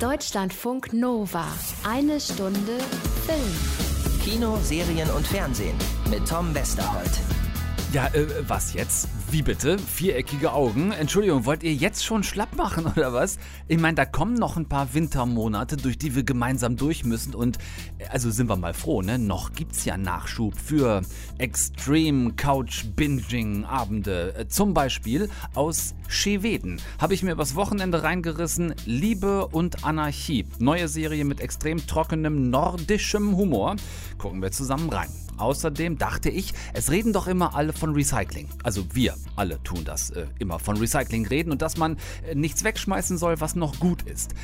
Deutschlandfunk Nova. Eine Stunde Film. Kino, Serien und Fernsehen mit Tom Westerholt. Ja, äh, was jetzt? Wie bitte? Viereckige Augen? Entschuldigung, wollt ihr jetzt schon schlapp machen oder was? Ich meine, da kommen noch ein paar Wintermonate, durch die wir gemeinsam durch müssen und äh, also sind wir mal froh, ne? Noch gibt's ja Nachschub für Extreme Couch Binging Abende. Äh, zum Beispiel aus Schweden habe ich mir übers Wochenende reingerissen. Liebe und Anarchie. Neue Serie mit extrem trockenem nordischem Humor. Gucken wir zusammen rein. Außerdem dachte ich, es reden doch immer alle von Recycling. Also wir alle tun das äh, immer von Recycling reden und dass man äh, nichts wegschmeißen soll, was noch gut ist.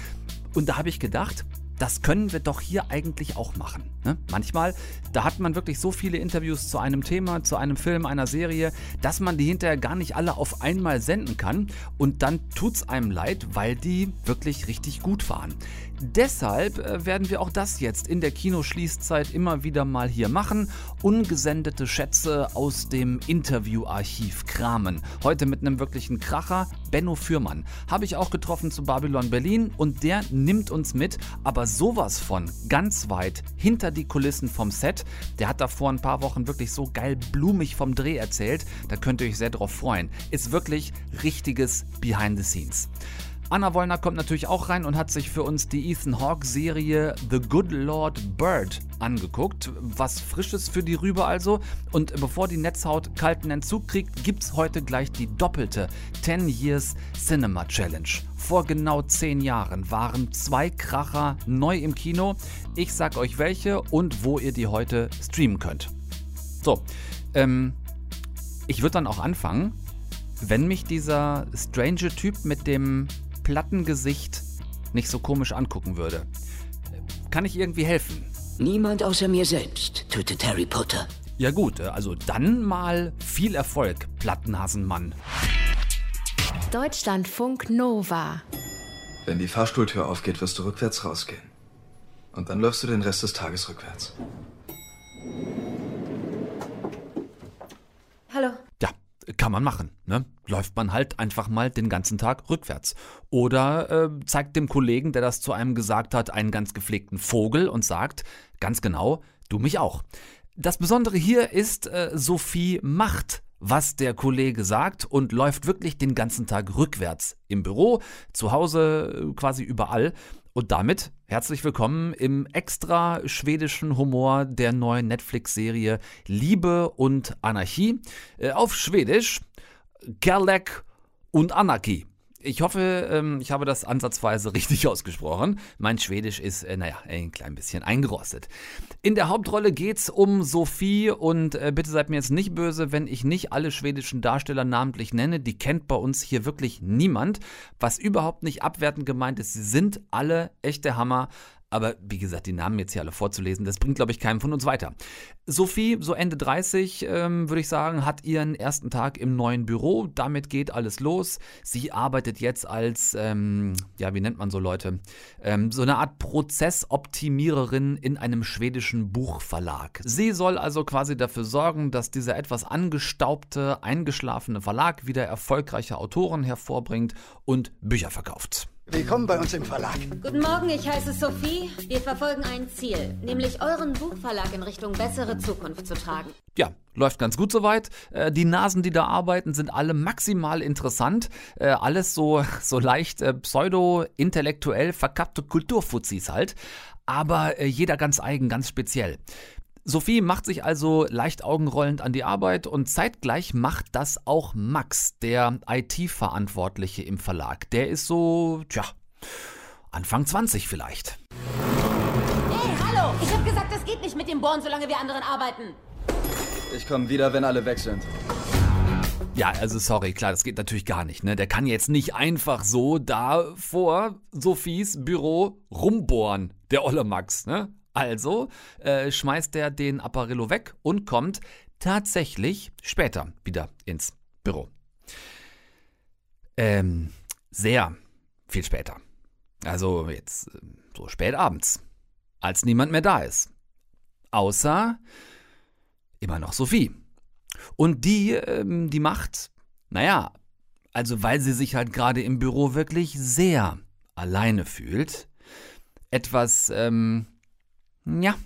Und da habe ich gedacht, das können wir doch hier eigentlich auch machen. Ne? Manchmal, da hat man wirklich so viele Interviews zu einem Thema, zu einem Film, einer Serie, dass man die hinterher gar nicht alle auf einmal senden kann und dann tut es einem leid, weil die wirklich richtig gut waren. Deshalb äh, werden wir auch das jetzt in der Kinoschließzeit immer wieder mal hier machen. Ungesendete Schätze aus dem Interviewarchiv kramen. Heute mit einem wirklichen Kracher, Benno Fürmann. Habe ich auch getroffen zu Babylon Berlin und der nimmt uns mit, aber sowas von ganz weit hinter die Kulissen vom Set. Der hat da vor ein paar Wochen wirklich so geil blumig vom Dreh erzählt. Da könnt ihr euch sehr drauf freuen. Ist wirklich richtiges Behind the Scenes. Anna Wollner kommt natürlich auch rein und hat sich für uns die Ethan Hawke Serie The Good Lord Bird angeguckt. Was Frisches für die Rübe also. Und bevor die Netzhaut kalten Entzug kriegt, gibt's heute gleich die doppelte 10 Years Cinema Challenge. Vor genau 10 Jahren waren zwei Kracher neu im Kino. Ich sag euch welche und wo ihr die heute streamen könnt. So, ähm, ich würde dann auch anfangen, wenn mich dieser strange Typ mit dem Plattengesicht nicht so komisch angucken würde. Kann ich irgendwie helfen? Niemand außer mir selbst tötet Harry Potter. Ja gut, also dann mal viel Erfolg, Plattenhasenmann. Deutschlandfunk Nova. Wenn die Fahrstuhltür aufgeht, wirst du rückwärts rausgehen. Und dann läufst du den Rest des Tages rückwärts. Hallo. Ja, kann man machen. Ne? Läuft man halt einfach mal den ganzen Tag rückwärts. Oder äh, zeigt dem Kollegen, der das zu einem gesagt hat, einen ganz gepflegten Vogel und sagt, ganz genau, du mich auch. Das Besondere hier ist, äh, Sophie macht was der Kollege sagt und läuft wirklich den ganzen Tag rückwärts. Im Büro, zu Hause, äh, quasi überall. Und damit herzlich willkommen im extra schwedischen Humor der neuen Netflix-Serie Liebe und Anarchie. Äh, auf Schwedisch Kerlek und Anarchie. Ich hoffe, ähm, ich habe das ansatzweise richtig ausgesprochen. Mein Schwedisch ist, äh, naja, ein klein bisschen eingerostet. In der Hauptrolle geht's um Sophie und äh, bitte seid mir jetzt nicht böse, wenn ich nicht alle schwedischen Darsteller namentlich nenne. Die kennt bei uns hier wirklich niemand. Was überhaupt nicht abwertend gemeint ist, sie sind alle echte Hammer. Aber wie gesagt, die Namen jetzt hier alle vorzulesen, das bringt, glaube ich, keinem von uns weiter. Sophie, so Ende 30, ähm, würde ich sagen, hat ihren ersten Tag im neuen Büro. Damit geht alles los. Sie arbeitet jetzt als, ähm, ja, wie nennt man so Leute? Ähm, so eine Art Prozessoptimiererin in einem schwedischen Buchverlag. Sie soll also quasi dafür sorgen, dass dieser etwas angestaubte, eingeschlafene Verlag wieder erfolgreiche Autoren hervorbringt und Bücher verkauft. Willkommen bei uns im Verlag. Guten Morgen, ich heiße Sophie. Wir verfolgen ein Ziel, nämlich euren Buchverlag in Richtung bessere Zukunft zu tragen. Ja, läuft ganz gut soweit. Äh, die Nasen, die da arbeiten, sind alle maximal interessant. Äh, alles so, so leicht äh, pseudo-intellektuell verkappte Kulturfuzis halt. Aber jeder ganz eigen, ganz speziell. Sophie macht sich also leicht augenrollend an die Arbeit und zeitgleich macht das auch Max, der IT-Verantwortliche im Verlag. Der ist so, tja, Anfang 20 vielleicht. Hey, hallo! Ich hab gesagt, das geht nicht mit dem Bohren, solange wir anderen arbeiten. Ich komme wieder, wenn alle weg sind. Ja, also sorry, klar, das geht natürlich gar nicht. Ne? Der kann jetzt nicht einfach so da vor Sophies Büro rumbohren, der olle Max. Ne? Also äh, schmeißt er den Apparillo weg und kommt tatsächlich später wieder ins Büro. Ähm, sehr viel später. Also jetzt äh, so spät abends, als niemand mehr da ist. Außer immer noch Sophie. Und die, ähm, die macht, naja, also weil sie sich halt gerade im Büro wirklich sehr alleine fühlt, etwas, ähm, ja,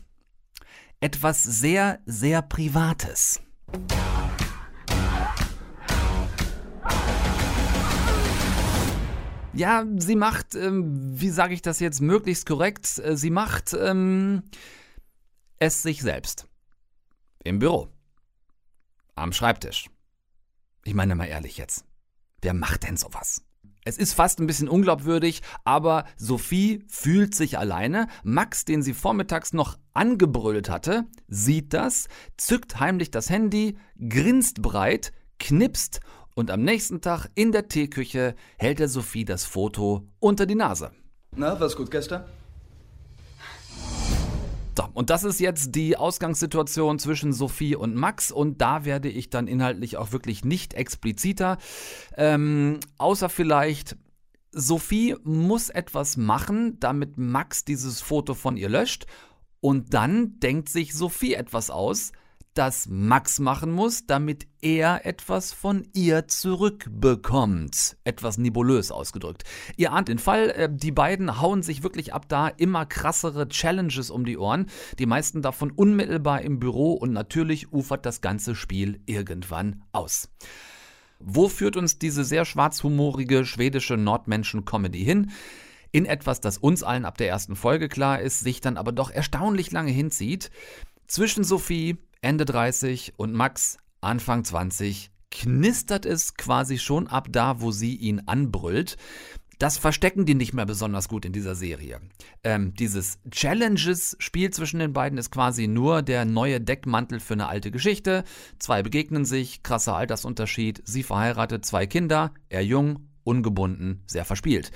etwas sehr, sehr Privates. Ja, sie macht, ähm, wie sage ich das jetzt möglichst korrekt, äh, sie macht ähm, es sich selbst. Im Büro. Am Schreibtisch. Ich meine mal ehrlich jetzt. Wer macht denn sowas? Es ist fast ein bisschen unglaubwürdig, aber Sophie fühlt sich alleine. Max, den sie vormittags noch angebrüllt hatte, sieht das, zückt heimlich das Handy, grinst breit, knipst und am nächsten Tag in der Teeküche hält er Sophie das Foto unter die Nase. Na, was gut gestern? So, und das ist jetzt die Ausgangssituation zwischen Sophie und Max. Und da werde ich dann inhaltlich auch wirklich nicht expliziter, ähm, außer vielleicht Sophie muss etwas machen, damit Max dieses Foto von ihr löscht. Und dann denkt sich Sophie etwas aus, das Max machen muss, damit er etwas von ihr zurückbekommt. Etwas nebulös ausgedrückt. Ihr ahnt den Fall, äh, die beiden hauen sich wirklich ab da immer krassere Challenges um die Ohren, die meisten davon unmittelbar im Büro und natürlich ufert das ganze Spiel irgendwann aus. Wo führt uns diese sehr schwarzhumorige schwedische Nordmenschen-Comedy hin? In etwas, das uns allen ab der ersten Folge klar ist, sich dann aber doch erstaunlich lange hinzieht. Zwischen Sophie, Ende 30 und Max Anfang 20 knistert es quasi schon ab da, wo sie ihn anbrüllt. Das verstecken die nicht mehr besonders gut in dieser Serie. Ähm, dieses Challenges-Spiel zwischen den beiden ist quasi nur der neue Deckmantel für eine alte Geschichte. Zwei begegnen sich, krasser Altersunterschied, sie verheiratet, zwei Kinder, er jung, ungebunden, sehr verspielt.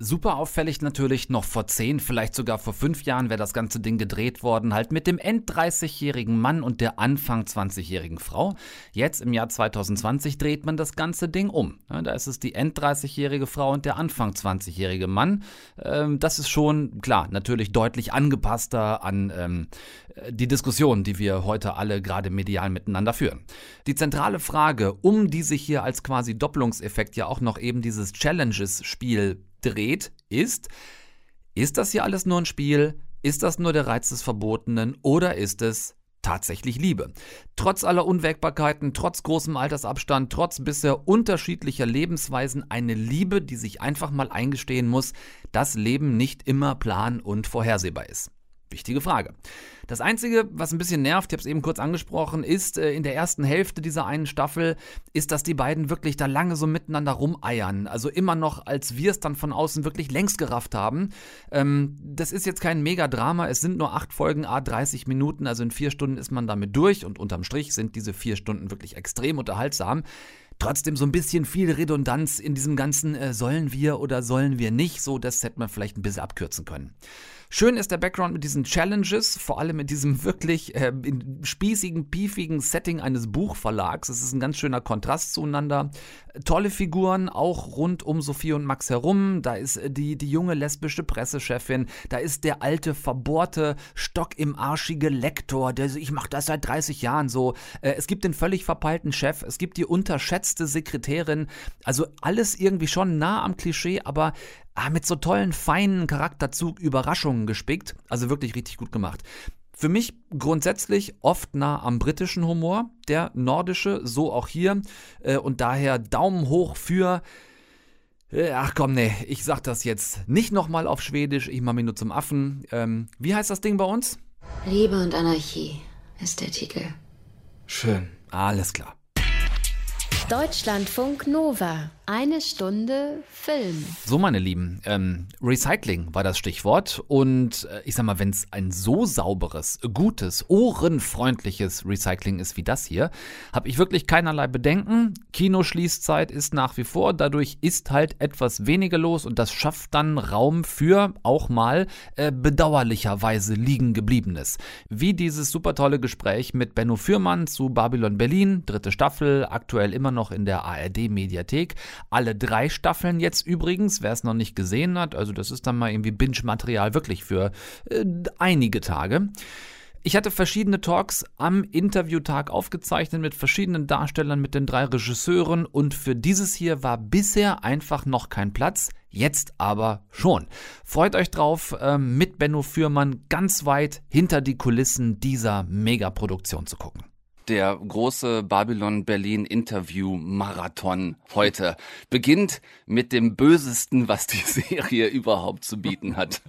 Super auffällig natürlich, noch vor zehn, vielleicht sogar vor fünf Jahren wäre das ganze Ding gedreht worden, halt mit dem End-30-jährigen Mann und der Anfang 20-jährigen Frau. Jetzt im Jahr 2020 dreht man das ganze Ding um. Da ist es die End-30-jährige Frau und der Anfang 20-jährige Mann. Ähm, das ist schon, klar, natürlich deutlich angepasster an ähm, die Diskussion, die wir heute alle gerade medial miteinander führen. Die zentrale Frage, um die sich hier als quasi Doppelungseffekt ja auch noch eben dieses Challenges-Spiel dreht, ist, ist das hier alles nur ein Spiel? Ist das nur der Reiz des Verbotenen oder ist es tatsächlich Liebe? Trotz aller Unwägbarkeiten, trotz großem Altersabstand, trotz bisher unterschiedlicher Lebensweisen eine Liebe, die sich einfach mal eingestehen muss, dass Leben nicht immer plan und vorhersehbar ist. Wichtige Frage. Das Einzige, was ein bisschen nervt, ich habe es eben kurz angesprochen, ist äh, in der ersten Hälfte dieser einen Staffel, ist, dass die beiden wirklich da lange so miteinander rumeiern. Also immer noch, als wir es dann von außen wirklich längst gerafft haben. Ähm, das ist jetzt kein Megadrama, es sind nur acht Folgen, a 30 Minuten, also in vier Stunden ist man damit durch und unterm Strich sind diese vier Stunden wirklich extrem unterhaltsam trotzdem so ein bisschen viel Redundanz in diesem ganzen äh, sollen wir oder sollen wir nicht, so das hätte man vielleicht ein bisschen abkürzen können. Schön ist der Background mit diesen Challenges, vor allem mit diesem wirklich äh, spießigen, piefigen Setting eines Buchverlags. Es ist ein ganz schöner Kontrast zueinander. Tolle Figuren, auch rund um Sophie und Max herum. Da ist äh, die, die junge lesbische Pressechefin, da ist der alte, verbohrte, Stock im arschige Lektor, der ich mache das seit 30 Jahren so. Äh, es gibt den völlig verpeilten Chef, es gibt die unterschätzte Sekretärin. Also alles irgendwie schon nah am Klischee, aber ah, mit so tollen, feinen Charakterzug Überraschungen gespickt. Also wirklich richtig gut gemacht. Für mich grundsätzlich oft nah am britischen Humor, der nordische, so auch hier. Äh, und daher Daumen hoch für. Äh, ach komm, nee, ich sag das jetzt nicht nochmal auf Schwedisch, ich mach mich nur zum Affen. Ähm, wie heißt das Ding bei uns? Liebe und Anarchie ist der Titel. Schön. Alles klar. Deutschlandfunk Nova. Eine Stunde Film. So, meine Lieben, ähm, Recycling war das Stichwort. Und äh, ich sag mal, wenn es ein so sauberes, gutes, ohrenfreundliches Recycling ist wie das hier, habe ich wirklich keinerlei Bedenken. Kinoschließzeit ist nach wie vor. Dadurch ist halt etwas weniger los und das schafft dann Raum für auch mal äh, bedauerlicherweise liegen gebliebenes. Wie dieses super tolle Gespräch mit Benno Fürmann zu Babylon Berlin, dritte Staffel, aktuell immer noch in der ARD-Mediathek. Alle drei Staffeln jetzt übrigens, wer es noch nicht gesehen hat. Also das ist dann mal irgendwie Binge-Material wirklich für äh, einige Tage. Ich hatte verschiedene Talks am Interviewtag aufgezeichnet mit verschiedenen Darstellern, mit den drei Regisseuren und für dieses hier war bisher einfach noch kein Platz, jetzt aber schon. Freut euch drauf, äh, mit Benno Fürmann ganz weit hinter die Kulissen dieser Megaproduktion zu gucken der große Babylon Berlin Interview Marathon heute beginnt mit dem bösesten, was die Serie überhaupt zu bieten hat.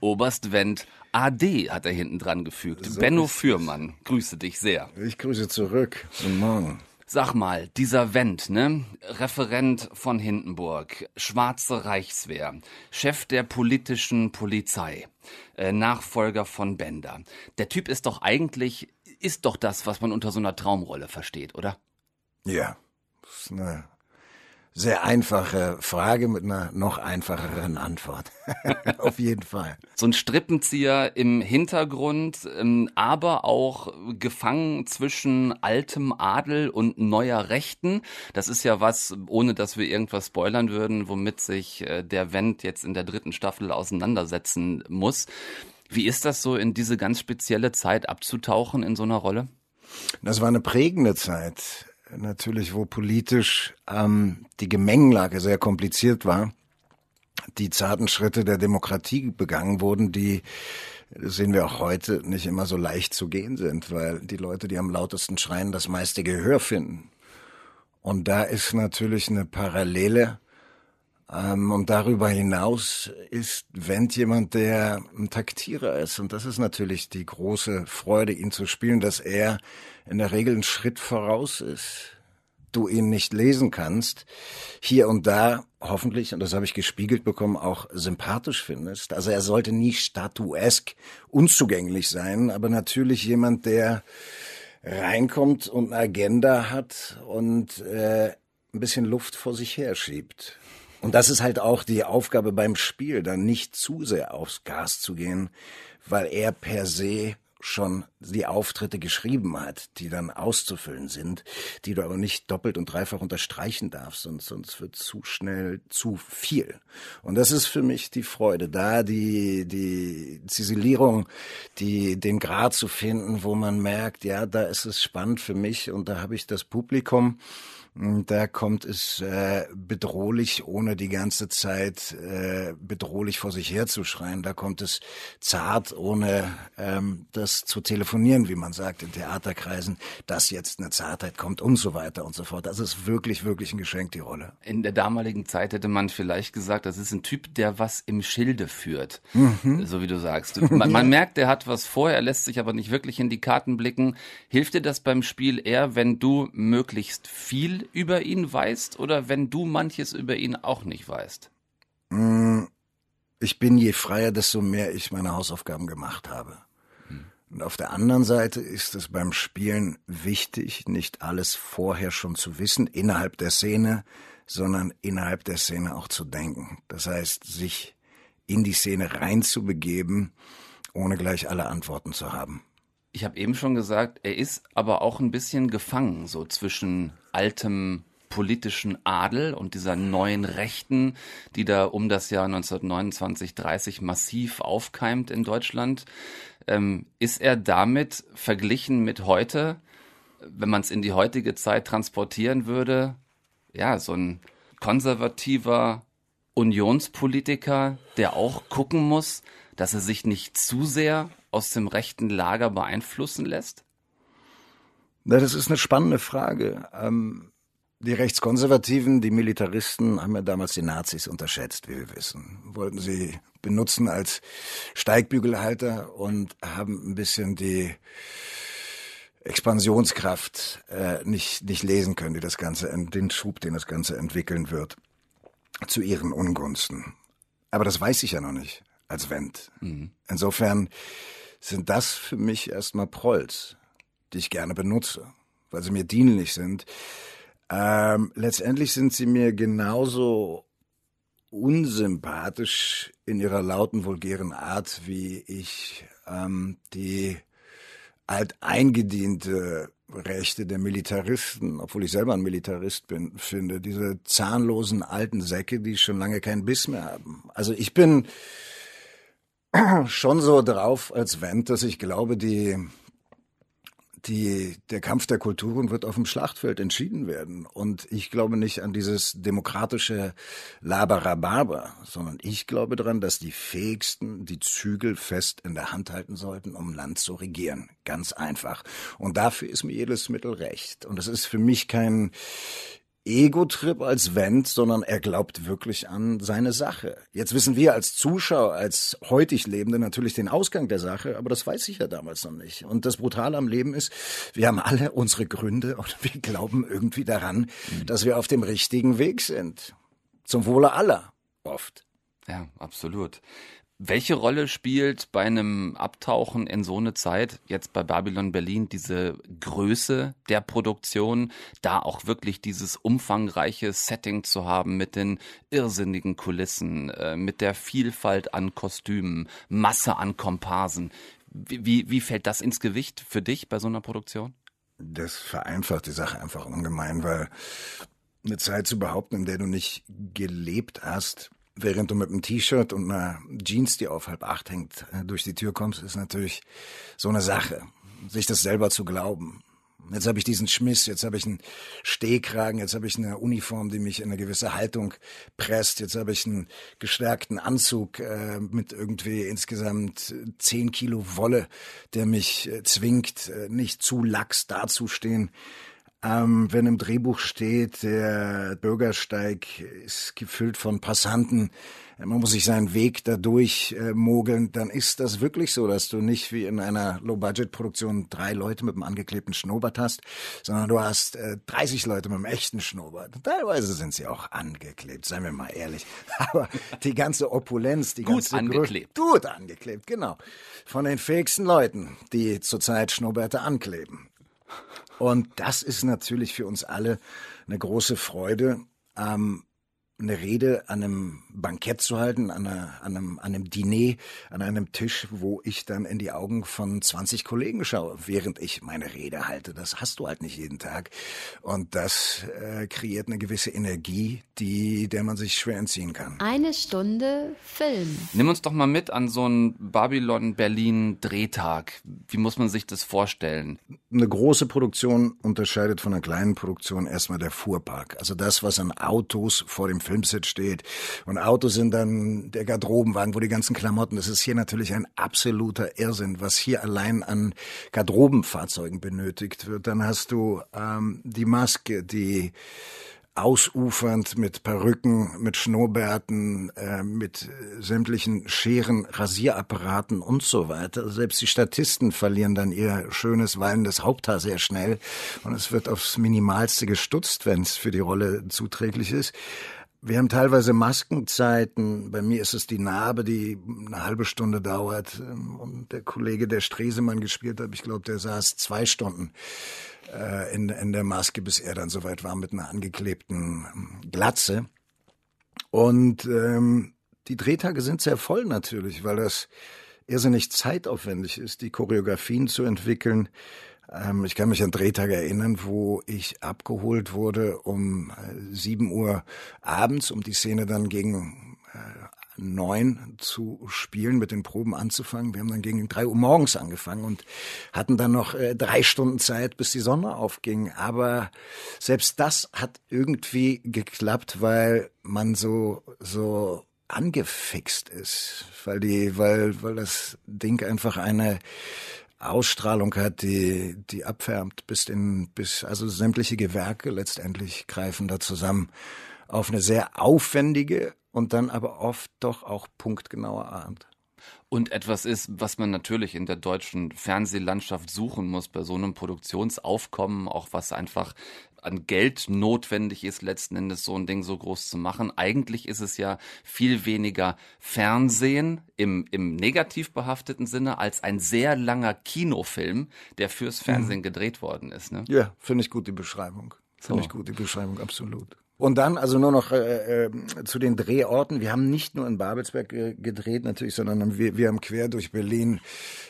Oberst Wendt AD hat er hinten dran gefügt. So Benno Fürmann, grüße dich sehr. Ich grüße zurück. Guten Morgen. Sag mal, dieser Wendt, ne? Referent von Hindenburg, Schwarze Reichswehr, Chef der politischen Polizei, äh, Nachfolger von Bender. Der Typ ist doch eigentlich ist doch das, was man unter so einer Traumrolle versteht, oder? Ja, das ist eine sehr einfache Frage mit einer noch einfacheren Antwort. Auf jeden Fall. So ein Strippenzieher im Hintergrund, ähm, aber auch gefangen zwischen altem Adel und neuer Rechten. Das ist ja was, ohne dass wir irgendwas spoilern würden, womit sich äh, der Wendt jetzt in der dritten Staffel auseinandersetzen muss. Wie ist das so, in diese ganz spezielle Zeit abzutauchen in so einer Rolle? Das war eine prägende Zeit, natürlich, wo politisch ähm, die Gemengenlage sehr kompliziert war. Die zarten Schritte der Demokratie begangen wurden, die das sehen wir auch heute, nicht immer so leicht zu gehen sind, weil die Leute, die am lautesten schreien, das meiste Gehör finden. Und da ist natürlich eine Parallele und darüber hinaus ist Wendt jemand, der ein Taktierer ist. Und das ist natürlich die große Freude, ihn zu spielen, dass er in der Regel einen Schritt voraus ist. Du ihn nicht lesen kannst, hier und da hoffentlich, und das habe ich gespiegelt bekommen, auch sympathisch findest. Also er sollte nie statuesk unzugänglich sein, aber natürlich jemand, der reinkommt und eine Agenda hat und äh, ein bisschen Luft vor sich her schiebt. Und das ist halt auch die Aufgabe beim Spiel, dann nicht zu sehr aufs Gas zu gehen, weil er per se schon die Auftritte geschrieben hat, die dann auszufüllen sind, die du aber nicht doppelt und dreifach unterstreichen darfst, sonst, sonst wird zu schnell zu viel. Und das ist für mich die Freude, da die, die Ziselierung, die, den Grad zu finden, wo man merkt, ja, da ist es spannend für mich und da habe ich das Publikum, da kommt es äh, bedrohlich, ohne die ganze Zeit äh, bedrohlich vor sich herzuschreien. Da kommt es zart, ohne ähm, das zu telefonieren, wie man sagt in Theaterkreisen, dass jetzt eine Zartheit kommt und so weiter und so fort. Das ist wirklich, wirklich ein Geschenk, die Rolle. In der damaligen Zeit hätte man vielleicht gesagt, das ist ein Typ, der was im Schilde führt, mhm. so wie du sagst. Man, man merkt, der hat was vor, er lässt sich aber nicht wirklich in die Karten blicken. Hilft dir das beim Spiel eher, wenn du möglichst viel über ihn weißt oder wenn du manches über ihn auch nicht weißt? Mm, ich bin je freier, desto mehr ich meine Hausaufgaben gemacht habe. Hm. Und auf der anderen Seite ist es beim Spielen wichtig, nicht alles vorher schon zu wissen innerhalb der Szene, sondern innerhalb der Szene auch zu denken. Das heißt, sich in die Szene reinzubegeben, ohne gleich alle Antworten zu haben. Ich habe eben schon gesagt, er ist aber auch ein bisschen gefangen, so zwischen altem politischen Adel und dieser neuen Rechten, die da um das Jahr 1929, 30 massiv aufkeimt in Deutschland. Ähm, ist er damit verglichen mit heute, wenn man es in die heutige Zeit transportieren würde, ja, so ein konservativer Unionspolitiker, der auch gucken muss, dass er sich nicht zu sehr aus dem rechten Lager beeinflussen lässt? Na, das ist eine spannende Frage. Ähm, die Rechtskonservativen, die Militaristen haben ja damals die Nazis unterschätzt, wie wir wissen. Wollten sie benutzen als Steigbügelhalter und haben ein bisschen die Expansionskraft äh, nicht, nicht lesen können, die das Ganze, den Schub, den das Ganze entwickeln wird, zu ihren Ungunsten. Aber das weiß ich ja noch nicht als Wendt. Mhm. Insofern sind das für mich erstmal Prolls, die ich gerne benutze, weil sie mir dienlich sind. Ähm, letztendlich sind sie mir genauso unsympathisch in ihrer lauten, vulgären Art, wie ich ähm, die alteingediente Rechte der Militaristen, obwohl ich selber ein Militarist bin, finde. Diese zahnlosen alten Säcke, die schon lange keinen Biss mehr haben. Also ich bin schon so drauf als Wendt, dass ich glaube, die die, der Kampf der Kulturen wird auf dem Schlachtfeld entschieden werden. Und ich glaube nicht an dieses demokratische Laberababer, sondern ich glaube daran, dass die Fähigsten die Zügel fest in der Hand halten sollten, um Land zu regieren. Ganz einfach. Und dafür ist mir jedes Mittel recht. Und es ist für mich kein Ego-Trip als Wendt, sondern er glaubt wirklich an seine Sache. Jetzt wissen wir als Zuschauer, als heutig Lebende natürlich den Ausgang der Sache, aber das weiß ich ja damals noch nicht. Und das Brutale am Leben ist, wir haben alle unsere Gründe und wir glauben irgendwie daran, mhm. dass wir auf dem richtigen Weg sind. Zum Wohle aller, oft. Ja, absolut. Welche Rolle spielt bei einem Abtauchen in so eine Zeit, jetzt bei Babylon Berlin, diese Größe der Produktion, da auch wirklich dieses umfangreiche Setting zu haben mit den irrsinnigen Kulissen, äh, mit der Vielfalt an Kostümen, Masse an Komparsen. Wie, wie fällt das ins Gewicht für dich bei so einer Produktion? Das vereinfacht die Sache einfach ungemein, weil eine Zeit zu behaupten, in der du nicht gelebt hast, während du mit einem T-Shirt und einer Jeans, die auf halb acht hängt, äh, durch die Tür kommst, ist natürlich so eine Sache, sich das selber zu glauben. Jetzt habe ich diesen Schmiss, jetzt habe ich einen Stehkragen, jetzt habe ich eine Uniform, die mich in eine gewisse Haltung presst, jetzt habe ich einen gestärkten Anzug äh, mit irgendwie insgesamt zehn Kilo Wolle, der mich äh, zwingt, äh, nicht zu lax dazustehen. Ähm, wenn im Drehbuch steht, der Bürgersteig ist gefüllt von Passanten, man muss sich seinen Weg dadurch äh, mogeln, dann ist das wirklich so, dass du nicht wie in einer Low-Budget-Produktion drei Leute mit einem angeklebten Schnurrbart hast, sondern du hast äh, 30 Leute mit einem echten Schnurrbart. Teilweise sind sie auch angeklebt, seien wir mal ehrlich. Aber die ganze Opulenz, die gut ganze angeklebt. Gut angeklebt, genau. Von den fähigsten Leuten, die zurzeit Schnurrbärte ankleben. Und das ist natürlich für uns alle eine große Freude. Ähm, eine Rede an einem Bankett zu halten, an, einer, an, einem, an einem Diner, an einem Tisch, wo ich dann in die Augen von 20 Kollegen schaue, während ich meine Rede halte. Das hast du halt nicht jeden Tag. Und das äh, kreiert eine gewisse Energie, die, der man sich schwer entziehen kann. Eine Stunde Film. Nimm uns doch mal mit an so einen Babylon-Berlin-Drehtag. Wie muss man sich das vorstellen? Eine große Produktion unterscheidet von einer kleinen Produktion erstmal der Fuhrpark. Also das, was an Autos vor dem Filmset steht. Und Autos sind dann der Garderobenwagen, wo die ganzen Klamotten. Das ist hier natürlich ein absoluter Irrsinn, was hier allein an Garderobenfahrzeugen benötigt wird. Dann hast du ähm, die Maske, die ausufernd mit Perücken, mit Schnurrbärten, äh, mit sämtlichen Scheren, Rasierapparaten und so weiter. Selbst die Statisten verlieren dann ihr schönes, wallendes Haupthaar sehr schnell und es wird aufs Minimalste gestutzt, wenn es für die Rolle zuträglich ist. Wir haben teilweise Maskenzeiten. Bei mir ist es die Narbe, die eine halbe Stunde dauert. Und der Kollege, der Stresemann gespielt hat, ich glaube, der saß zwei Stunden äh, in, in der Maske, bis er dann soweit war mit einer angeklebten Glatze. Und ähm, die Drehtage sind sehr voll natürlich, weil das irrsinnig zeitaufwendig ist, die Choreografien zu entwickeln. Ähm, ich kann mich an Drehtage erinnern, wo ich abgeholt wurde um äh, sieben Uhr abends, um die Szene dann gegen äh, neun zu spielen, mit den Proben anzufangen. Wir haben dann gegen drei Uhr morgens angefangen und hatten dann noch äh, drei Stunden Zeit, bis die Sonne aufging. Aber selbst das hat irgendwie geklappt, weil man so, so angefixt ist, weil die, weil, weil das Ding einfach eine Ausstrahlung hat, die, die abfärbt bis in, bis, also sämtliche Gewerke letztendlich greifen da zusammen auf eine sehr aufwendige und dann aber oft doch auch punktgenaue Art. Und etwas ist, was man natürlich in der deutschen Fernsehlandschaft suchen muss bei so einem Produktionsaufkommen, auch was einfach an Geld notwendig ist, letzten Endes so ein Ding so groß zu machen. Eigentlich ist es ja viel weniger Fernsehen im, im negativ behafteten Sinne als ein sehr langer Kinofilm, der fürs Fernsehen mhm. gedreht worden ist. Ne? Ja, finde ich gut die Beschreibung. Finde so. ich gut die Beschreibung, absolut. Und dann also nur noch äh, äh, zu den Drehorten. Wir haben nicht nur in Babelsberg äh, gedreht natürlich, sondern wir, wir haben quer durch Berlin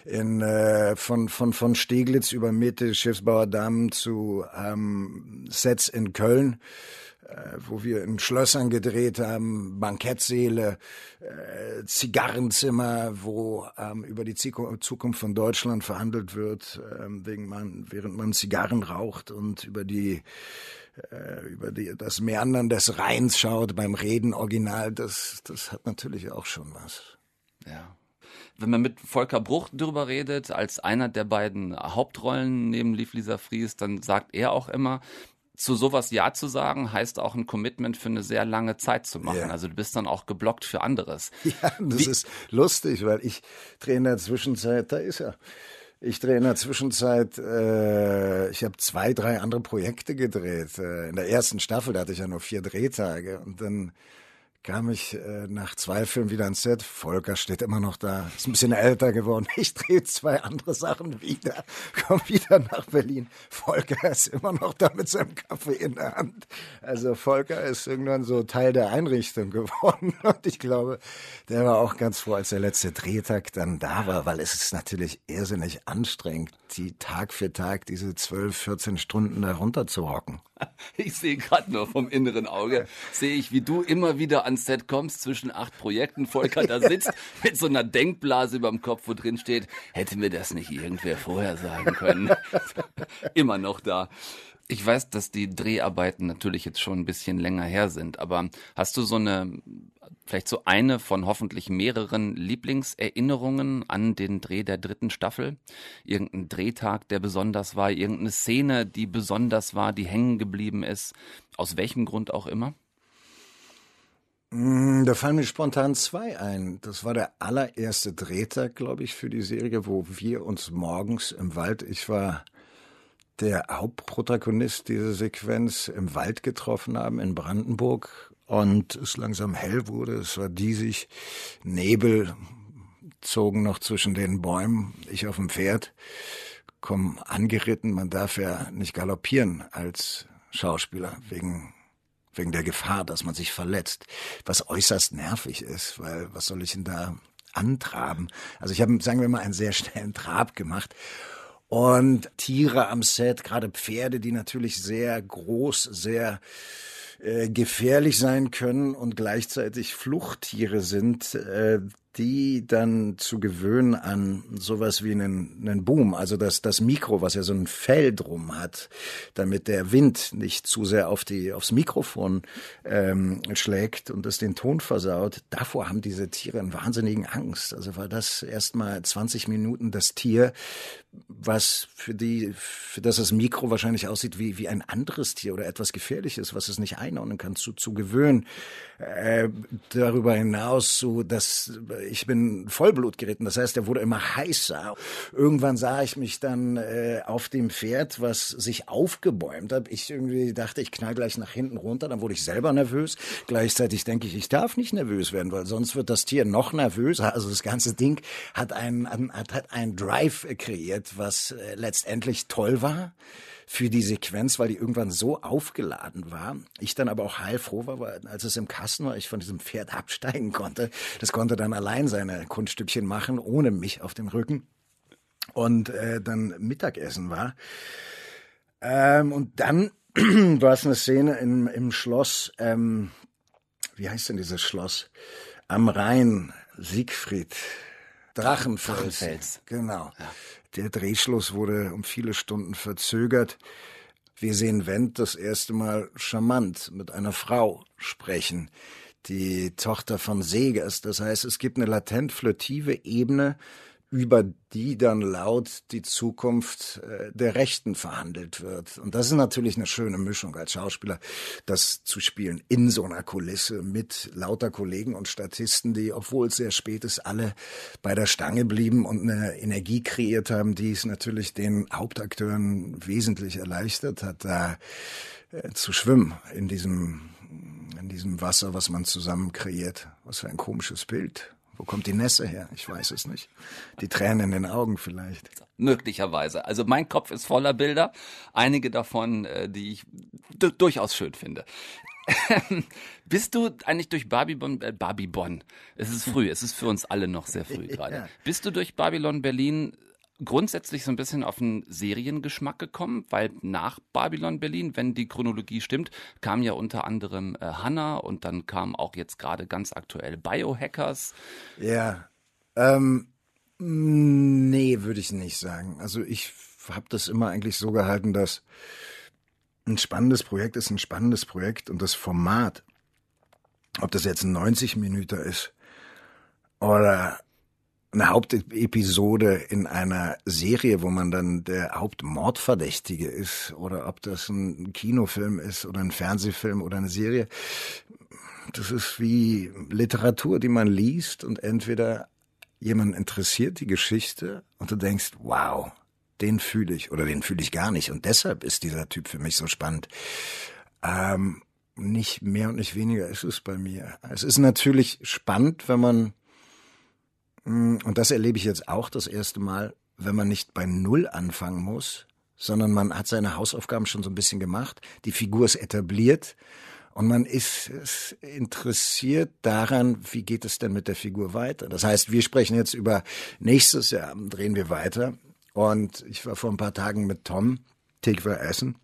in, äh, von, von, von Steglitz über Mitte, Schiffsbauer Damm zu ähm, Sets in Köln äh, wo wir in Schlössern gedreht haben, Bankettsäle, äh, Zigarrenzimmer, wo ähm, über die Zukunft von Deutschland verhandelt wird, ähm, wegen man, während man Zigarren raucht und über die äh, über die, das Meandern des Rheins schaut beim Reden original, das, das hat natürlich auch schon was. Ja. Wenn man mit Volker Bruch drüber redet, als einer der beiden Hauptrollen neben Lief Lisa Fries, dann sagt er auch immer, zu sowas Ja zu sagen, heißt auch ein Commitment für eine sehr lange Zeit zu machen. Ja. Also du bist dann auch geblockt für anderes. Ja, das Wie ist lustig, weil ich drehe in der Zwischenzeit, da ist er. Ich drehe in der Zwischenzeit, äh, ich habe zwei, drei andere Projekte gedreht. Äh, in der ersten Staffel, da hatte ich ja nur vier Drehtage und dann kam ich äh, nach zwei Filmen wieder ans Set. Volker steht immer noch da, ist ein bisschen älter geworden. Ich drehe zwei andere Sachen wieder, komme wieder nach Berlin. Volker ist immer noch da mit seinem Kaffee in der Hand. Also Volker ist irgendwann so Teil der Einrichtung geworden. Und ich glaube, der war auch ganz froh, als der letzte Drehtag dann da war, weil es ist natürlich irrsinnig anstrengend, die Tag für Tag diese 12, 14 Stunden da runter zu hocken. Ich sehe gerade nur vom inneren Auge, sehe ich, wie du immer wieder ans Set kommst zwischen acht Projekten. Volker da sitzt mit so einer Denkblase über dem Kopf, wo drin steht, hätte mir das nicht irgendwer vorher sagen können. immer noch da. Ich weiß, dass die Dreharbeiten natürlich jetzt schon ein bisschen länger her sind, aber hast du so eine, vielleicht so eine von hoffentlich mehreren Lieblingserinnerungen an den Dreh der dritten Staffel? Irgendein Drehtag, der besonders war, irgendeine Szene, die besonders war, die hängen geblieben ist, aus welchem Grund auch immer? Mm, da fallen mir spontan zwei ein. Das war der allererste Drehtag, glaube ich, für die Serie, wo wir uns morgens im Wald, ich war der Hauptprotagonist dieser Sequenz im Wald getroffen haben in Brandenburg und es langsam hell wurde. Es war diesig, Nebel zogen noch zwischen den Bäumen. Ich auf dem Pferd, komm angeritten. Man darf ja nicht galoppieren als Schauspieler wegen wegen der Gefahr, dass man sich verletzt, was äußerst nervig ist, weil was soll ich denn da antraben? Also ich habe, sagen wir mal, einen sehr schnellen Trab gemacht und Tiere am Set, gerade Pferde, die natürlich sehr groß, sehr äh, gefährlich sein können und gleichzeitig Fluchttiere sind, äh, die dann zu gewöhnen an sowas wie einen, einen Boom, also das, das Mikro, was ja so ein Fell drum hat, damit der Wind nicht zu sehr auf die, aufs Mikrofon ähm, schlägt und das den Ton versaut. Davor haben diese Tiere einen wahnsinnigen Angst. Also war das erstmal 20 Minuten das Tier, was für die, für das das Mikro wahrscheinlich aussieht wie, wie ein anderes Tier oder etwas Gefährliches, was es nicht einordnen kann, zu, zu gewöhnen. Äh, darüber hinaus so, dass ich bin Vollblut geritten. Das heißt, er wurde immer heißer. Irgendwann sah ich mich dann äh, auf dem Pferd, was sich aufgebäumt hat. Ich irgendwie dachte, ich knall gleich nach hinten runter. Dann wurde ich selber nervös. Gleichzeitig denke ich, ich darf nicht nervös werden, weil sonst wird das Tier noch nervöser. Also das ganze Ding hat einen, hat, hat einen Drive kreiert, was äh, letztendlich toll war für die Sequenz, weil die irgendwann so aufgeladen war. Ich dann aber auch heilfroh war, weil als es im Kasten war, ich von diesem Pferd absteigen konnte. Das konnte dann allein seine Kunststückchen machen, ohne mich auf dem Rücken. Und äh, dann Mittagessen war. Ähm, und dann war es eine Szene im, im Schloss, ähm, wie heißt denn dieses Schloss? Am Rhein, Siegfried. Drachenfels. Drachenfels. Genau. Ja. Der Drehschluss wurde um viele Stunden verzögert. Wir sehen Wendt das erste Mal charmant mit einer Frau sprechen, die Tochter von Segers. Das heißt, es gibt eine latent flirtive Ebene über die dann laut die Zukunft äh, der Rechten verhandelt wird. Und das ist natürlich eine schöne Mischung als Schauspieler, das zu spielen in so einer Kulisse mit lauter Kollegen und Statisten, die, obwohl es sehr spät ist, alle bei der Stange blieben und eine Energie kreiert haben, die es natürlich den Hauptakteuren wesentlich erleichtert hat, da äh, zu schwimmen in diesem in diesem Wasser, was man zusammen kreiert. Was für ein komisches Bild. Wo kommt die Nässe her? Ich weiß es nicht. Die Tränen in den Augen vielleicht. Möglicherweise. Also mein Kopf ist voller Bilder. Einige davon, äh, die ich durchaus schön finde. Bist du eigentlich durch Babylon, äh, Babylon, es ist früh, es ist für uns alle noch sehr früh gerade. Ja. Bist du durch Babylon Berlin grundsätzlich so ein bisschen auf einen Seriengeschmack gekommen, weil nach Babylon Berlin, wenn die Chronologie stimmt, kam ja unter anderem äh, Hannah und dann kam auch jetzt gerade ganz aktuell Biohackers. Ja, ähm, nee, würde ich nicht sagen. Also ich habe das immer eigentlich so gehalten, dass ein spannendes Projekt ist ein spannendes Projekt und das Format, ob das jetzt ein 90 Minuten ist oder eine Hauptepisode in einer Serie, wo man dann der Hauptmordverdächtige ist, oder ob das ein Kinofilm ist oder ein Fernsehfilm oder eine Serie. Das ist wie Literatur, die man liest und entweder jemand interessiert die Geschichte und du denkst, wow, den fühle ich oder den fühle ich gar nicht und deshalb ist dieser Typ für mich so spannend. Ähm, nicht mehr und nicht weniger ist es bei mir. Es ist natürlich spannend, wenn man und das erlebe ich jetzt auch das erste Mal, wenn man nicht bei Null anfangen muss, sondern man hat seine Hausaufgaben schon so ein bisschen gemacht, die Figur ist etabliert und man ist interessiert daran, wie geht es denn mit der Figur weiter. Das heißt, wir sprechen jetzt über nächstes Jahr, drehen wir weiter. Und ich war vor ein paar Tagen mit Tom Tikva essen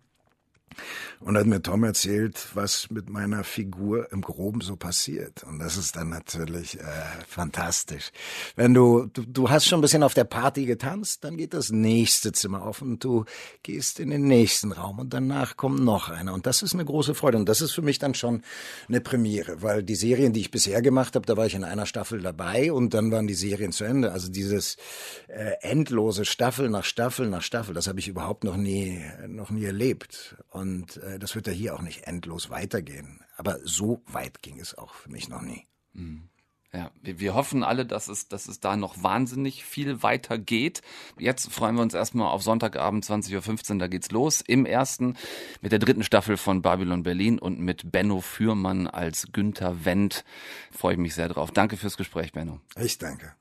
und hat mir Tom erzählt, was mit meiner Figur im Groben so passiert. Und das ist dann natürlich äh, fantastisch. Wenn du, du, du hast schon ein bisschen auf der Party getanzt, dann geht das nächste Zimmer auf und du gehst in den nächsten Raum und danach kommt noch einer. Und das ist eine große Freude. Und das ist für mich dann schon eine Premiere, weil die Serien, die ich bisher gemacht habe, da war ich in einer Staffel dabei und dann waren die Serien zu Ende. Also dieses äh, endlose Staffel nach Staffel nach Staffel, das habe ich überhaupt noch nie, noch nie erlebt. Und und äh, das wird ja hier auch nicht endlos weitergehen. Aber so weit ging es auch für mich noch nie. Mhm. Ja, wir, wir hoffen alle, dass es, dass es da noch wahnsinnig viel weiter geht. Jetzt freuen wir uns erstmal auf Sonntagabend 20.15 Uhr, da geht's los. Im ersten mit der dritten Staffel von Babylon Berlin und mit Benno Fürmann als Günther Wendt. Freue ich mich sehr drauf. Danke fürs Gespräch, Benno. Ich danke.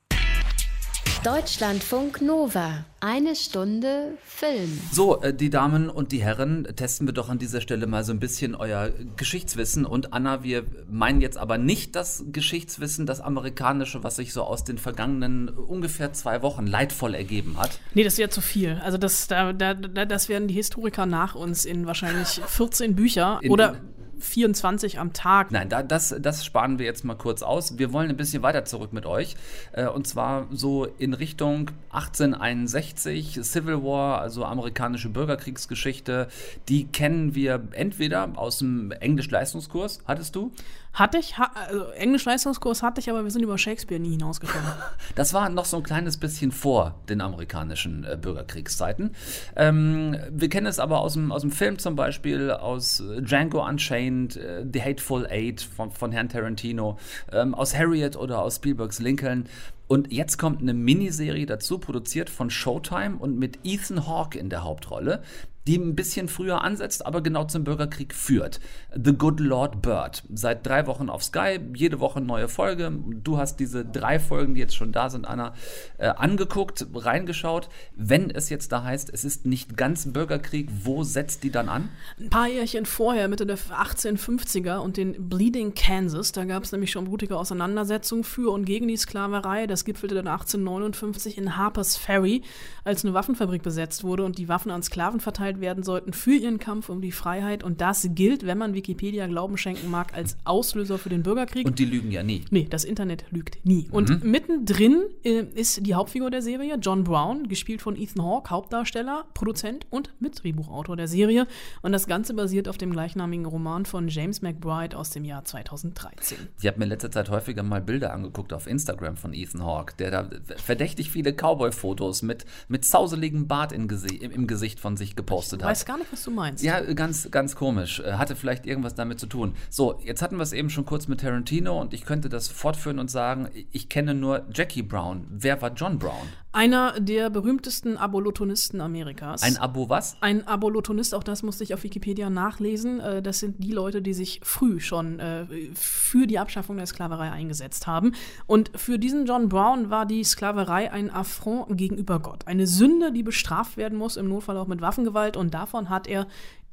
Deutschlandfunk Nova. Eine Stunde Film. So, äh, die Damen und die Herren, testen wir doch an dieser Stelle mal so ein bisschen euer Geschichtswissen. Und Anna, wir meinen jetzt aber nicht das Geschichtswissen, das amerikanische, was sich so aus den vergangenen ungefähr zwei Wochen leidvoll ergeben hat. Nee, das wäre zu viel. Also das, da, da, das werden die Historiker nach uns in wahrscheinlich 14 Bücher in, oder 24 am Tag. Nein, da, das, das sparen wir jetzt mal kurz aus. Wir wollen ein bisschen weiter zurück mit euch. Äh, und zwar so in Richtung 1861, Civil War, also amerikanische Bürgerkriegsgeschichte. Die kennen wir entweder aus dem Englisch-Leistungskurs. Hattest du? Hatte ich, ha also Englisch-Leistungskurs hatte ich, aber wir sind über Shakespeare nie hinausgekommen. Das war noch so ein kleines bisschen vor den amerikanischen äh, Bürgerkriegszeiten. Ähm, wir kennen es aber aus dem, aus dem Film zum Beispiel, aus Django Unchained, äh, The Hateful Eight von, von Herrn Tarantino, ähm, aus Harriet oder aus Spielbergs Lincoln. Und jetzt kommt eine Miniserie dazu, produziert von Showtime und mit Ethan Hawke in der Hauptrolle die ein bisschen früher ansetzt, aber genau zum Bürgerkrieg führt. The Good Lord Bird. Seit drei Wochen auf Sky, jede Woche neue Folge. Du hast diese drei Folgen, die jetzt schon da sind, Anna, äh, angeguckt, reingeschaut. Wenn es jetzt da heißt, es ist nicht ganz Bürgerkrieg, wo setzt die dann an? Ein paar Jährchen vorher, Mitte der 1850er und den Bleeding Kansas, da gab es nämlich schon blutige Auseinandersetzungen für und gegen die Sklaverei. Das gipfelte dann 1859 in Harper's Ferry, als eine Waffenfabrik besetzt wurde und die Waffen an Sklaven verteilt verurteilt werden sollten für ihren Kampf um die Freiheit. Und das gilt, wenn man Wikipedia Glauben schenken mag, als Auslöser für den Bürgerkrieg. Und die lügen ja nie. Nee, das Internet lügt nie. Und mhm. mittendrin äh, ist die Hauptfigur der Serie, John Brown, gespielt von Ethan Hawke, Hauptdarsteller, Produzent und Mitdrehbuchautor der Serie. Und das Ganze basiert auf dem gleichnamigen Roman von James McBride aus dem Jahr 2013. Ich habe mir in letzter Zeit häufiger mal Bilder angeguckt auf Instagram von Ethan Hawke, der da verdächtig viele Cowboy-Fotos mit, mit zauseligem Bart im, im Gesicht von sich gepostet gepostet hat. Ich weiß gar nicht, was du meinst. Ja, ganz, ganz komisch. Äh, hatte vielleicht irgendwas damit zu tun. So, jetzt hatten wir es eben schon kurz mit Tarantino und ich könnte das fortführen und sagen, ich kenne nur Jackie Brown. Wer war John Brown? Einer der berühmtesten Abolitonisten Amerikas. Ein Abo was? Ein Abolitonist, auch das musste ich auf Wikipedia nachlesen. Äh, das sind die Leute, die sich früh schon äh, für die Abschaffung der Sklaverei eingesetzt haben. Und für diesen John Brown war die Sklaverei ein Affront gegenüber Gott. Eine Sünde, die bestraft werden muss, im Notfall auch mit Waffengewalt. Vielfalt und davon hat er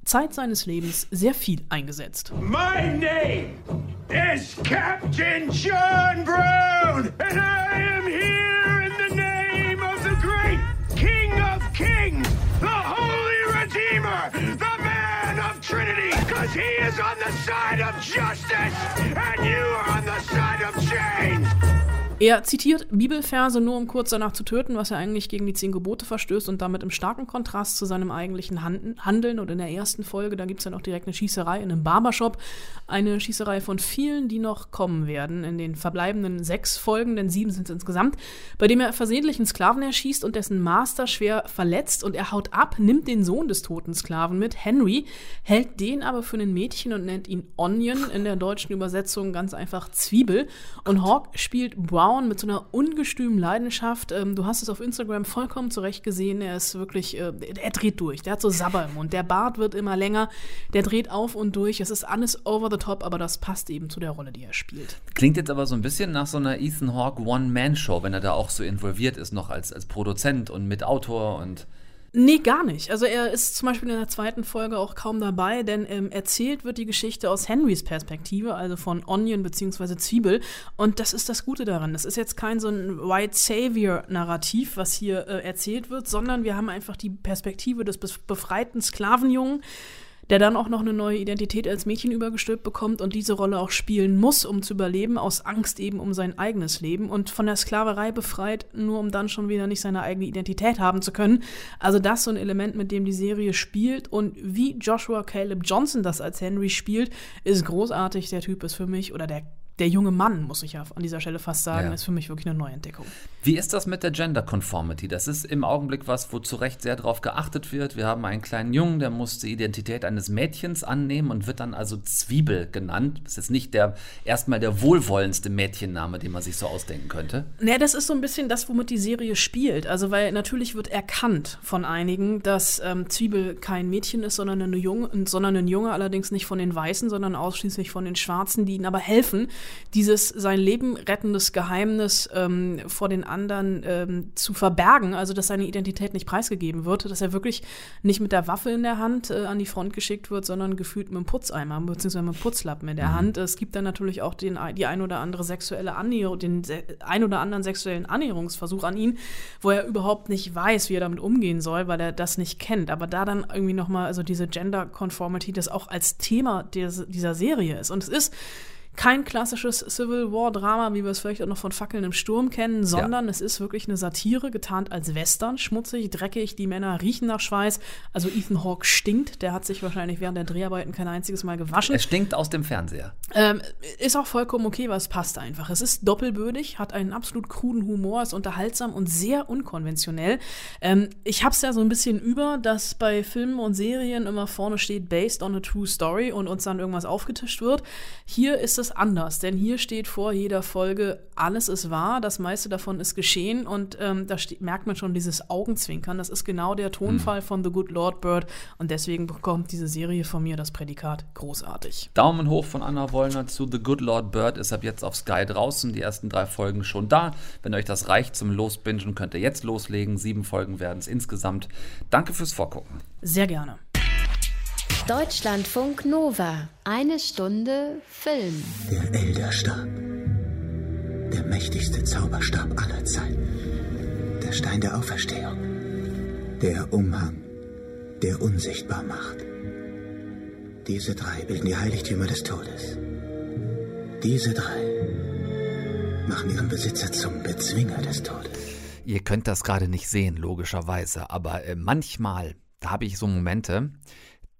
Zeit seines Lebens sehr viel eingesetzt. My name is Captain John Brown and I am here in the name of the great King of Kings, the Holy Redeemer, the Man of Trinity, because he is on the side of justice and you are on the side of change. Er zitiert Bibelverse nur, um kurz danach zu töten, was er eigentlich gegen die zehn Gebote verstößt und damit im starken Kontrast zu seinem eigentlichen Handeln. Und in der ersten Folge, da gibt es dann auch direkt eine Schießerei in einem Barbershop. Eine Schießerei von vielen, die noch kommen werden in den verbleibenden sechs Folgen, denn sieben sind es insgesamt, bei dem er versehentlich einen Sklaven erschießt und dessen Master schwer verletzt und er haut ab, nimmt den Sohn des toten Sklaven mit, Henry, hält den aber für ein Mädchen und nennt ihn Onion, in der deutschen Übersetzung ganz einfach Zwiebel. Und Hawk spielt Brown Brown mit so einer ungestümen Leidenschaft. Ähm, du hast es auf Instagram vollkommen zurecht gesehen. Er ist wirklich, äh, er dreht durch. Der hat so Sabber im Mund. Der Bart wird immer länger. Der dreht auf und durch. Es ist alles over the top, aber das passt eben zu der Rolle, die er spielt. Klingt jetzt aber so ein bisschen nach so einer Ethan Hawke One-Man-Show, wenn er da auch so involviert ist, noch als, als Produzent und Mitautor und. Nee, gar nicht. Also er ist zum Beispiel in der zweiten Folge auch kaum dabei, denn ähm, erzählt wird die Geschichte aus Henrys Perspektive, also von Onion bzw. Zwiebel. Und das ist das Gute daran. Das ist jetzt kein so ein White Savior-Narrativ, was hier äh, erzählt wird, sondern wir haben einfach die Perspektive des befreiten Sklavenjungen, der dann auch noch eine neue Identität als Mädchen übergestülpt bekommt und diese Rolle auch spielen muss, um zu überleben, aus Angst eben um sein eigenes Leben und von der Sklaverei befreit, nur um dann schon wieder nicht seine eigene Identität haben zu können. Also das so ein Element, mit dem die Serie spielt und wie Joshua Caleb Johnson das als Henry spielt, ist großartig. Der Typ ist für mich oder der der junge Mann, muss ich ja an dieser Stelle fast sagen, ja. ist für mich wirklich eine Neuentdeckung. Wie ist das mit der Gender Conformity? Das ist im Augenblick was, wo zu Recht sehr darauf geachtet wird. Wir haben einen kleinen Jungen, der muss die Identität eines Mädchens annehmen und wird dann also Zwiebel genannt. Das ist jetzt nicht der erstmal der wohlwollendste Mädchenname, den man sich so ausdenken könnte. Naja, das ist so ein bisschen das, womit die Serie spielt. Also, weil natürlich wird erkannt von einigen, dass ähm, Zwiebel kein Mädchen ist, sondern eine Junge, sondern ein Junge, allerdings nicht von den Weißen, sondern ausschließlich von den Schwarzen, die ihnen aber helfen, dieses sein Leben rettendes Geheimnis ähm, vor den anderen ähm, zu verbergen, also dass seine Identität nicht preisgegeben wird, dass er wirklich nicht mit der Waffe in der Hand äh, an die Front geschickt wird, sondern gefühlt mit einem Putzeimer bzw. mit einem Putzlappen in der mhm. Hand. Es gibt dann natürlich auch den, die ein oder andere sexuelle Annäherung, den ein oder anderen sexuellen Annäherungsversuch an ihn, wo er überhaupt nicht weiß, wie er damit umgehen soll, weil er das nicht kennt. Aber da dann irgendwie nochmal, also diese Gender Conformity, das auch als Thema des, dieser Serie ist. Und es ist kein klassisches Civil War Drama, wie wir es vielleicht auch noch von Fackeln im Sturm kennen, sondern ja. es ist wirklich eine Satire, getarnt als Western, schmutzig, dreckig, die Männer riechen nach Schweiß. Also Ethan Hawke stinkt, der hat sich wahrscheinlich während der Dreharbeiten kein einziges Mal gewaschen. Er stinkt aus dem Fernseher. Ähm, ist auch vollkommen okay, weil es passt einfach. Es ist doppelbödig, hat einen absolut kruden Humor, ist unterhaltsam und sehr unkonventionell. Ähm, ich hab's ja so ein bisschen über, dass bei Filmen und Serien immer vorne steht, based on a true story und uns dann irgendwas aufgetischt wird. Hier ist es es anders, denn hier steht vor jeder Folge, alles ist wahr, das meiste davon ist geschehen und ähm, da merkt man schon dieses Augenzwinkern. Das ist genau der Tonfall mhm. von The Good Lord Bird und deswegen bekommt diese Serie von mir das Prädikat großartig. Daumen hoch von Anna Wollner zu The Good Lord Bird ist ab jetzt auf Sky draußen, die ersten drei Folgen schon da. Wenn euch das reicht zum Losbingen, könnt ihr jetzt loslegen. Sieben Folgen werden es insgesamt. Danke fürs Vorgucken. Sehr gerne. Deutschlandfunk Nova. Eine Stunde Film. Der Elderstab. Der mächtigste Zauberstab aller Zeiten. Der Stein der Auferstehung. Der Umhang, der unsichtbar macht. Diese drei bilden die Heiligtümer des Todes. Diese drei machen ihren Besitzer zum Bezwinger des Todes. Ihr könnt das gerade nicht sehen, logischerweise, aber äh, manchmal, da habe ich so Momente,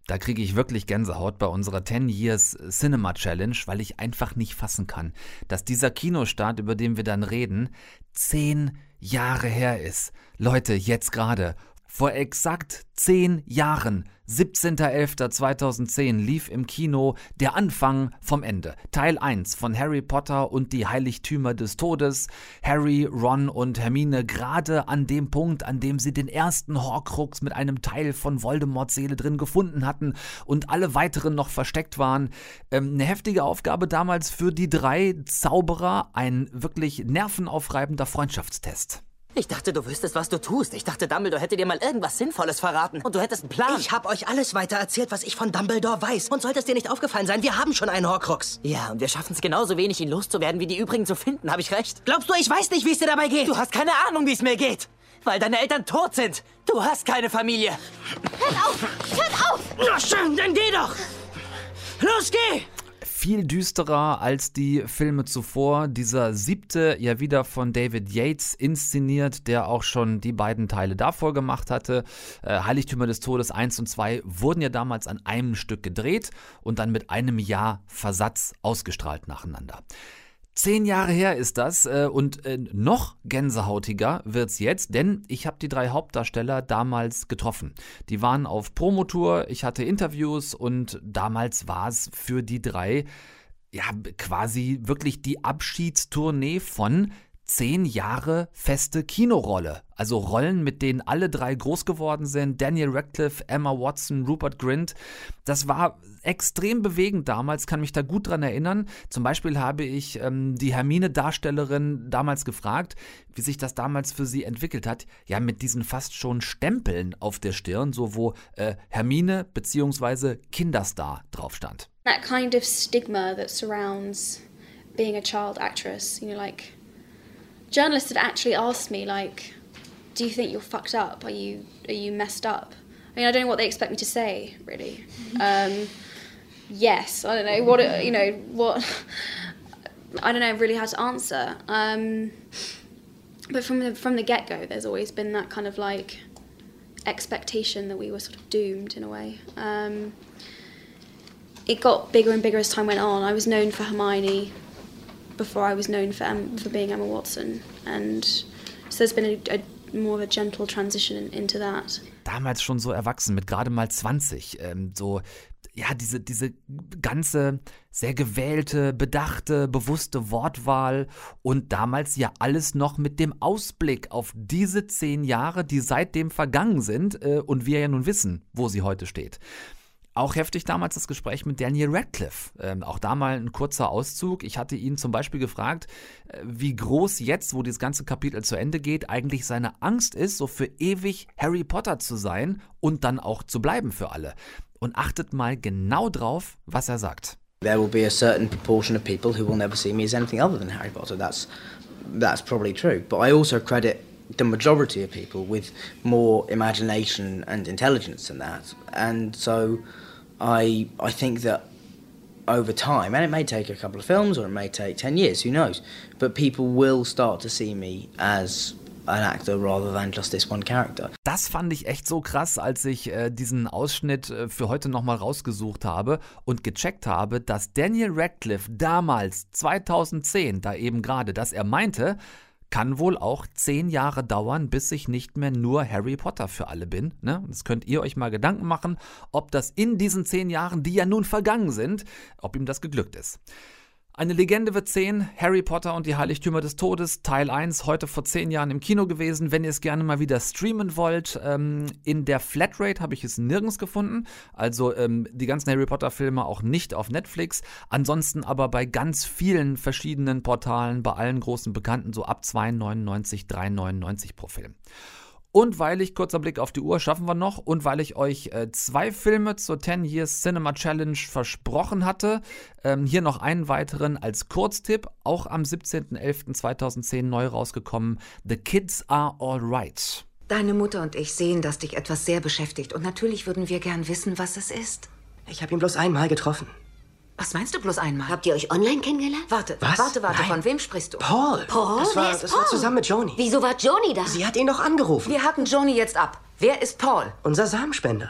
da kriege ich wirklich Gänsehaut bei unserer 10 Years Cinema Challenge, weil ich einfach nicht fassen kann, dass dieser Kinostart, über den wir dann reden, zehn Jahre her ist. Leute, jetzt gerade. Vor exakt zehn Jahren 17.11.2010 lief im Kino Der Anfang vom Ende. Teil 1 von Harry Potter und die Heiligtümer des Todes. Harry, Ron und Hermine gerade an dem Punkt, an dem sie den ersten Horcrux mit einem Teil von Voldemorts Seele drin gefunden hatten und alle weiteren noch versteckt waren. Ähm, eine heftige Aufgabe damals für die drei Zauberer, ein wirklich nervenaufreibender Freundschaftstest. Ich dachte, du wüsstest, was du tust. Ich dachte, Dumbledore hätte dir mal irgendwas Sinnvolles verraten. Und du hättest einen Plan. Ich habe euch alles weiter erzählt, was ich von Dumbledore weiß. Und sollte es dir nicht aufgefallen sein, wir haben schon einen Horcrux. Ja, und wir schaffen es genauso wenig, ihn loszuwerden, wie die übrigen zu finden. Habe ich recht? Glaubst du, ich weiß nicht, wie es dir dabei geht? Du hast keine Ahnung, wie es mir geht. Weil deine Eltern tot sind. Du hast keine Familie. Hört auf! Hört auf! Na schön, dann geh doch! Los, geh! Viel düsterer als die Filme zuvor. Dieser siebte ja wieder von David Yates inszeniert, der auch schon die beiden Teile davor gemacht hatte. Äh, Heiligtümer des Todes 1 und 2 wurden ja damals an einem Stück gedreht und dann mit einem Jahr Versatz ausgestrahlt nacheinander. Zehn Jahre her ist das äh, und äh, noch gänsehautiger wird's jetzt, denn ich habe die drei Hauptdarsteller damals getroffen. Die waren auf Promotour, ich hatte Interviews und damals war es für die drei ja quasi wirklich die Abschiedstournee von zehn Jahre feste Kinorolle. Also Rollen, mit denen alle drei groß geworden sind. Daniel Radcliffe, Emma Watson, Rupert Grint. Das war extrem bewegend damals, kann mich da gut dran erinnern. Zum Beispiel habe ich ähm, die Hermine-Darstellerin damals gefragt, wie sich das damals für sie entwickelt hat. Ja, mit diesen fast schon Stempeln auf der Stirn, so wo äh, Hermine bzw. Kinderstar drauf stand. That kind of stigma that surrounds being a child actress, you know, like journalists had actually asked me like, "Do you think you're fucked up? Are you are you messed up?" I mean, I don't know what they expect me to say, really. Um, yes, I don't know what you know what. I don't know really how to answer. Um, but from the from the get go, there's always been that kind of like expectation that we were sort of doomed in a way. Um, it got bigger and bigger as time went on. I was known for Hermione before I was known for, um, for being Emma Watson. And so there's been a, a more of a gentle transition into that. Damals schon so erwachsen, mit gerade mal 20. Ähm, so, ja, diese, diese ganze sehr gewählte, bedachte, bewusste Wortwahl und damals ja alles noch mit dem Ausblick auf diese zehn Jahre, die seitdem vergangen sind äh, und wir ja nun wissen, wo sie heute steht. Auch heftig damals das Gespräch mit Daniel Radcliffe. Ähm, auch da mal ein kurzer Auszug. Ich hatte ihn zum Beispiel gefragt, äh, wie groß jetzt, wo dieses ganze Kapitel zu Ende geht, eigentlich seine Angst ist, so für ewig Harry Potter zu sein und dann auch zu bleiben für alle. Und achtet mal genau drauf, was er sagt. There will be a certain proportion of people who will never see me as anything other than Harry Potter. That's that's probably true. But I also credit the majority of people with more imagination and intelligence than that. And so I I think that over time, and it may take a couple of films or it may take 10 years, who knows, but people will start to see me as an actor rather than just this one character. Das fand ich echt so krass, als ich äh, diesen Ausschnitt äh, für heute nochmal rausgesucht habe und gecheckt habe, dass Daniel Radcliffe damals, 2010, da eben gerade, dass er meinte, kann wohl auch zehn Jahre dauern, bis ich nicht mehr nur Harry Potter für alle bin. Ne? Das könnt ihr euch mal Gedanken machen, ob das in diesen zehn Jahren, die ja nun vergangen sind, ob ihm das geglückt ist. Eine Legende wird 10, Harry Potter und die Heiligtümer des Todes, Teil 1, heute vor 10 Jahren im Kino gewesen. Wenn ihr es gerne mal wieder streamen wollt, ähm, in der Flatrate habe ich es nirgends gefunden. Also ähm, die ganzen Harry Potter Filme auch nicht auf Netflix. Ansonsten aber bei ganz vielen verschiedenen Portalen, bei allen großen Bekannten, so ab 2,99, 3,99 pro Film. Und weil ich, kurzer Blick auf die Uhr, schaffen wir noch, und weil ich euch äh, zwei Filme zur 10 Years Cinema Challenge versprochen hatte, ähm, hier noch einen weiteren als Kurztipp, auch am 17.11.2010 neu rausgekommen, The Kids Are Alright. Deine Mutter und ich sehen, dass dich etwas sehr beschäftigt und natürlich würden wir gern wissen, was es ist. Ich habe ihn bloß einmal getroffen. Was meinst du bloß einmal? Habt ihr euch online kennengelernt? Warte, Was? warte, warte. Nein. Von wem sprichst du? Paul. Paul? Das Wer war, ist das Paul? war zusammen mit Joni. Wieso war Joni da? Sie hat ihn doch angerufen. Wir hacken Joni jetzt ab. Wer ist Paul? Unser Samenspender.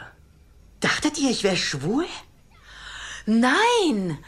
Dachtet ihr, ich wäre schwul? Nein!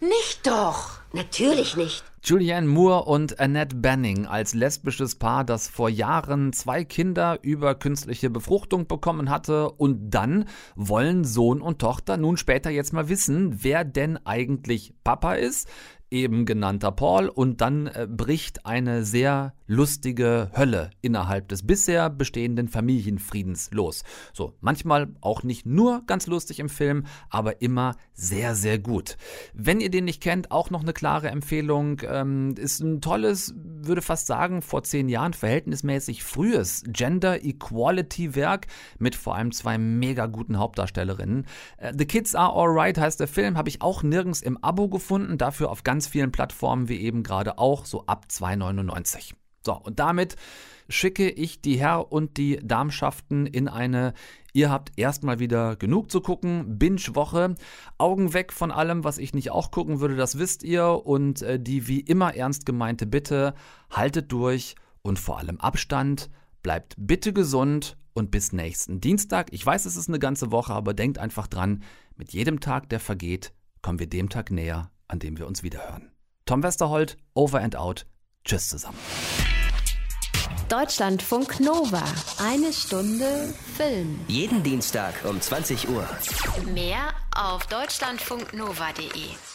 Nicht doch! Natürlich nicht. Julianne Moore und Annette Banning als lesbisches Paar, das vor Jahren zwei Kinder über künstliche Befruchtung bekommen hatte und dann wollen Sohn und Tochter nun später jetzt mal wissen, wer denn eigentlich Papa ist eben genannter Paul und dann äh, bricht eine sehr lustige Hölle innerhalb des bisher bestehenden Familienfriedens los. So, manchmal auch nicht nur ganz lustig im Film, aber immer sehr, sehr gut. Wenn ihr den nicht kennt, auch noch eine klare Empfehlung. Ähm, ist ein tolles, würde fast sagen, vor zehn Jahren verhältnismäßig frühes Gender Equality Werk mit vor allem zwei mega guten Hauptdarstellerinnen. Äh, The Kids Are Alright heißt der Film, habe ich auch nirgends im Abo gefunden, dafür auf ganz vielen Plattformen wie eben gerade auch, so ab 2,99. So, und damit schicke ich die Herr- und die Darmschaften in eine Ihr habt erstmal wieder genug zu gucken. Binge-Woche. Augen weg von allem, was ich nicht auch gucken würde, das wisst ihr. Und äh, die wie immer ernst gemeinte Bitte, haltet durch und vor allem Abstand. Bleibt bitte gesund und bis nächsten Dienstag. Ich weiß, es ist eine ganze Woche, aber denkt einfach dran, mit jedem Tag, der vergeht, kommen wir dem Tag näher, an dem wir uns wiederhören. Tom Westerholt, over and out. Tschüss zusammen. Deutschlandfunk Nova. Eine Stunde Film. Jeden Dienstag um 20 Uhr. Mehr auf deutschlandfunknova.de.